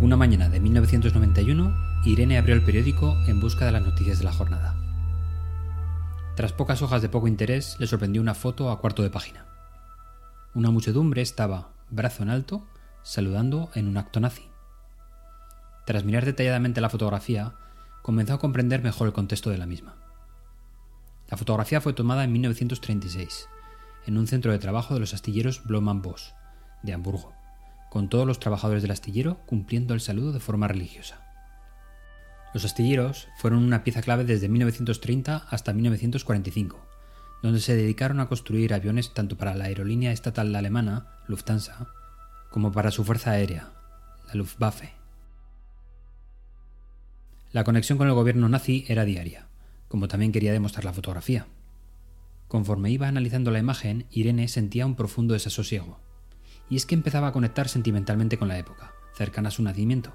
Una mañana de 1991, Irene abrió el periódico en busca de las noticias de la jornada. Tras pocas hojas de poco interés, le sorprendió una foto a cuarto de página. Una muchedumbre estaba, brazo en alto, saludando en un acto nazi. Tras mirar detalladamente la fotografía, comenzó a comprender mejor el contexto de la misma. La fotografía fue tomada en 1936, en un centro de trabajo de los astilleros Bloman Bosch, de Hamburgo con todos los trabajadores del astillero cumpliendo el saludo de forma religiosa. Los astilleros fueron una pieza clave desde 1930 hasta 1945, donde se dedicaron a construir aviones tanto para la aerolínea estatal alemana, Lufthansa, como para su fuerza aérea, la Luftwaffe. La conexión con el gobierno nazi era diaria, como también quería demostrar la fotografía. Conforme iba analizando la imagen, Irene sentía un profundo desasosiego y es que empezaba a conectar sentimentalmente con la época, cercana a su nacimiento.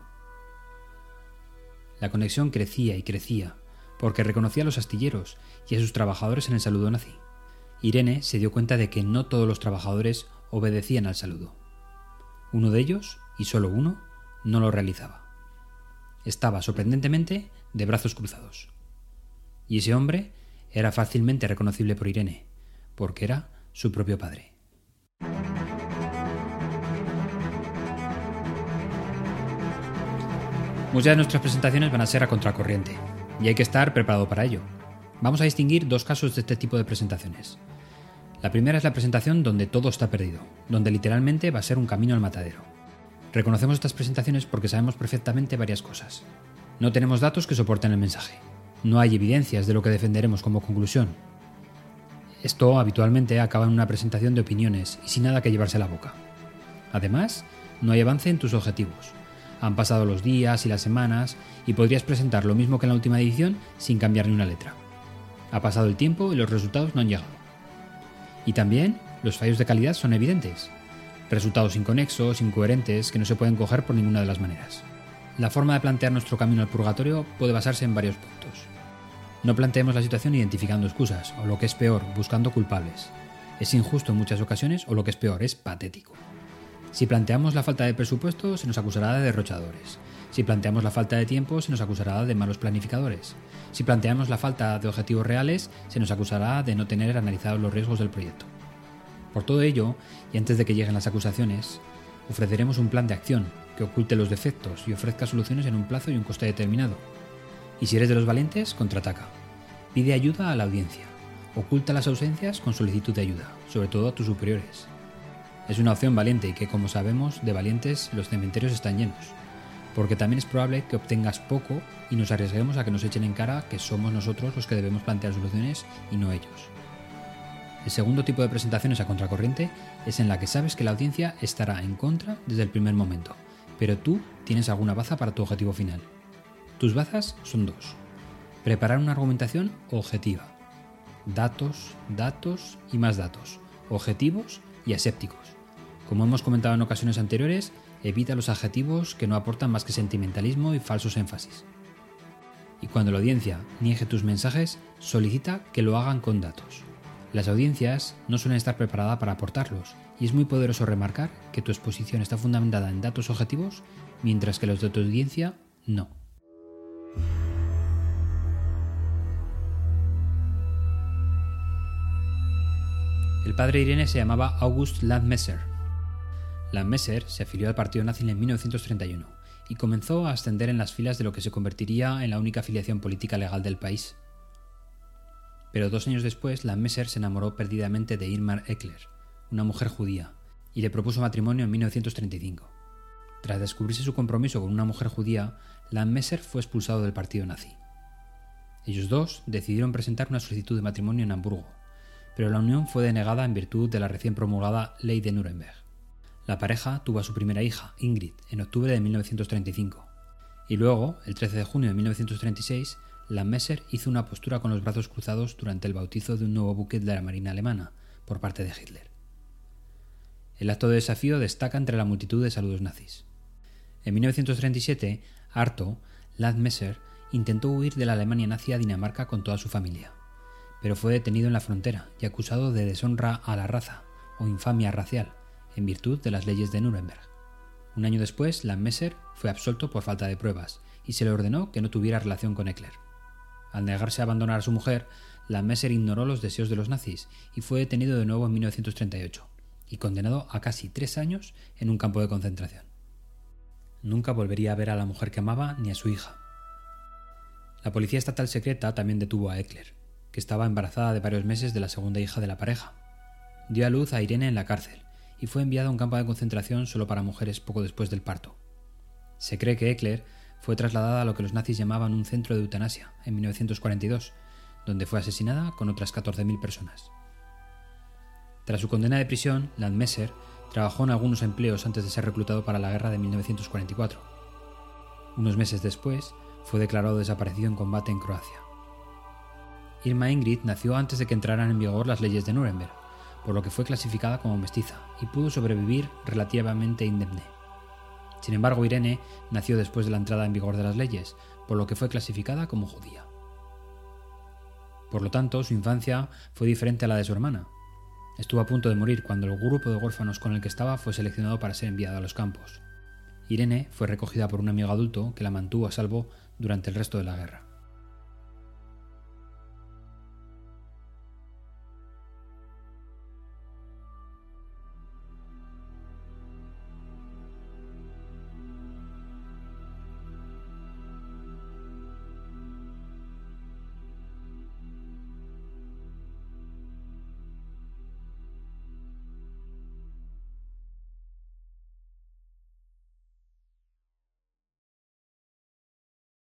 La conexión crecía y crecía, porque reconocía a los astilleros y a sus trabajadores en el saludo nazi. Irene se dio cuenta de que no todos los trabajadores obedecían al saludo. Uno de ellos, y solo uno, no lo realizaba. Estaba sorprendentemente de brazos cruzados. Y ese hombre era fácilmente reconocible por Irene, porque era su propio padre. Muchas de nuestras presentaciones van a ser a contracorriente, y hay que estar preparado para ello. Vamos a distinguir dos casos de este tipo de presentaciones. La primera es la presentación donde todo está perdido, donde literalmente va a ser un camino al matadero. Reconocemos estas presentaciones porque sabemos perfectamente varias cosas. No tenemos datos que soporten el mensaje. No hay evidencias de lo que defenderemos como conclusión. Esto habitualmente acaba en una presentación de opiniones y sin nada que llevarse a la boca. Además, no hay avance en tus objetivos. Han pasado los días y las semanas y podrías presentar lo mismo que en la última edición sin cambiar ni una letra. Ha pasado el tiempo y los resultados no han llegado. Y también los fallos de calidad son evidentes. Resultados inconexos, incoherentes, que no se pueden coger por ninguna de las maneras. La forma de plantear nuestro camino al purgatorio puede basarse en varios puntos. No planteemos la situación identificando excusas, o lo que es peor, buscando culpables. Es injusto en muchas ocasiones, o lo que es peor, es patético. Si planteamos la falta de presupuesto, se nos acusará de derrochadores. Si planteamos la falta de tiempo, se nos acusará de malos planificadores. Si planteamos la falta de objetivos reales, se nos acusará de no tener analizados los riesgos del proyecto. Por todo ello, y antes de que lleguen las acusaciones, ofreceremos un plan de acción que oculte los defectos y ofrezca soluciones en un plazo y un coste determinado. Y si eres de los valientes, contraataca. Pide ayuda a la audiencia. Oculta las ausencias con solicitud de ayuda, sobre todo a tus superiores. Es una opción valiente y que, como sabemos, de valientes los cementerios están llenos, porque también es probable que obtengas poco y nos arriesguemos a que nos echen en cara que somos nosotros los que debemos plantear soluciones y no ellos. El segundo tipo de presentaciones a contracorriente es en la que sabes que la audiencia estará en contra desde el primer momento, pero tú tienes alguna baza para tu objetivo final. Tus bazas son dos. Preparar una argumentación objetiva. Datos, datos y más datos. Objetivos y asépticos. Como hemos comentado en ocasiones anteriores, evita los adjetivos que no aportan más que sentimentalismo y falsos énfasis. Y cuando la audiencia niegue tus mensajes, solicita que lo hagan con datos. Las audiencias no suelen estar preparadas para aportarlos, y es muy poderoso remarcar que tu exposición está fundamentada en datos objetivos, mientras que los de tu audiencia no. El padre Irene se llamaba August Landmesser Landmesser se afilió al partido nazi en 1931 y comenzó a ascender en las filas de lo que se convertiría en la única afiliación política legal del país. Pero dos años después, Landmesser se enamoró perdidamente de Irmar Eckler, una mujer judía, y le propuso matrimonio en 1935. Tras descubrirse su compromiso con una mujer judía, Landmesser fue expulsado del partido nazi. Ellos dos decidieron presentar una solicitud de matrimonio en Hamburgo, pero la unión fue denegada en virtud de la recién promulgada Ley de Nuremberg. La pareja tuvo a su primera hija, Ingrid, en octubre de 1935. Y luego, el 13 de junio de 1936, Messer hizo una postura con los brazos cruzados durante el bautizo de un nuevo buque de la Marina alemana por parte de Hitler. El acto de desafío destaca entre la multitud de saludos nazis. En 1937, Arto, Messer, intentó huir de la Alemania nazi a Dinamarca con toda su familia, pero fue detenido en la frontera y acusado de deshonra a la raza o infamia racial, en virtud de las leyes de Nuremberg. Un año después, Landmesser fue absuelto por falta de pruebas y se le ordenó que no tuviera relación con Eckler. Al negarse a abandonar a su mujer, Landmesser ignoró los deseos de los nazis y fue detenido de nuevo en 1938 y condenado a casi tres años en un campo de concentración. Nunca volvería a ver a la mujer que amaba ni a su hija. La policía estatal secreta también detuvo a Eckler, que estaba embarazada de varios meses de la segunda hija de la pareja. Dio a luz a Irene en la cárcel y fue enviada a un campo de concentración solo para mujeres poco después del parto. Se cree que Eckler fue trasladada a lo que los nazis llamaban un centro de eutanasia en 1942, donde fue asesinada con otras 14.000 personas. Tras su condena de prisión, Landmesser trabajó en algunos empleos antes de ser reclutado para la guerra de 1944. Unos meses después, fue declarado desaparecido en combate en Croacia. Irma Ingrid nació antes de que entraran en vigor las leyes de Nuremberg, por lo que fue clasificada como mestiza y pudo sobrevivir relativamente indemne. Sin embargo, Irene nació después de la entrada en vigor de las leyes, por lo que fue clasificada como judía. Por lo tanto, su infancia fue diferente a la de su hermana. Estuvo a punto de morir cuando el grupo de huérfanos con el que estaba fue seleccionado para ser enviado a los campos. Irene fue recogida por un amigo adulto que la mantuvo a salvo durante el resto de la guerra.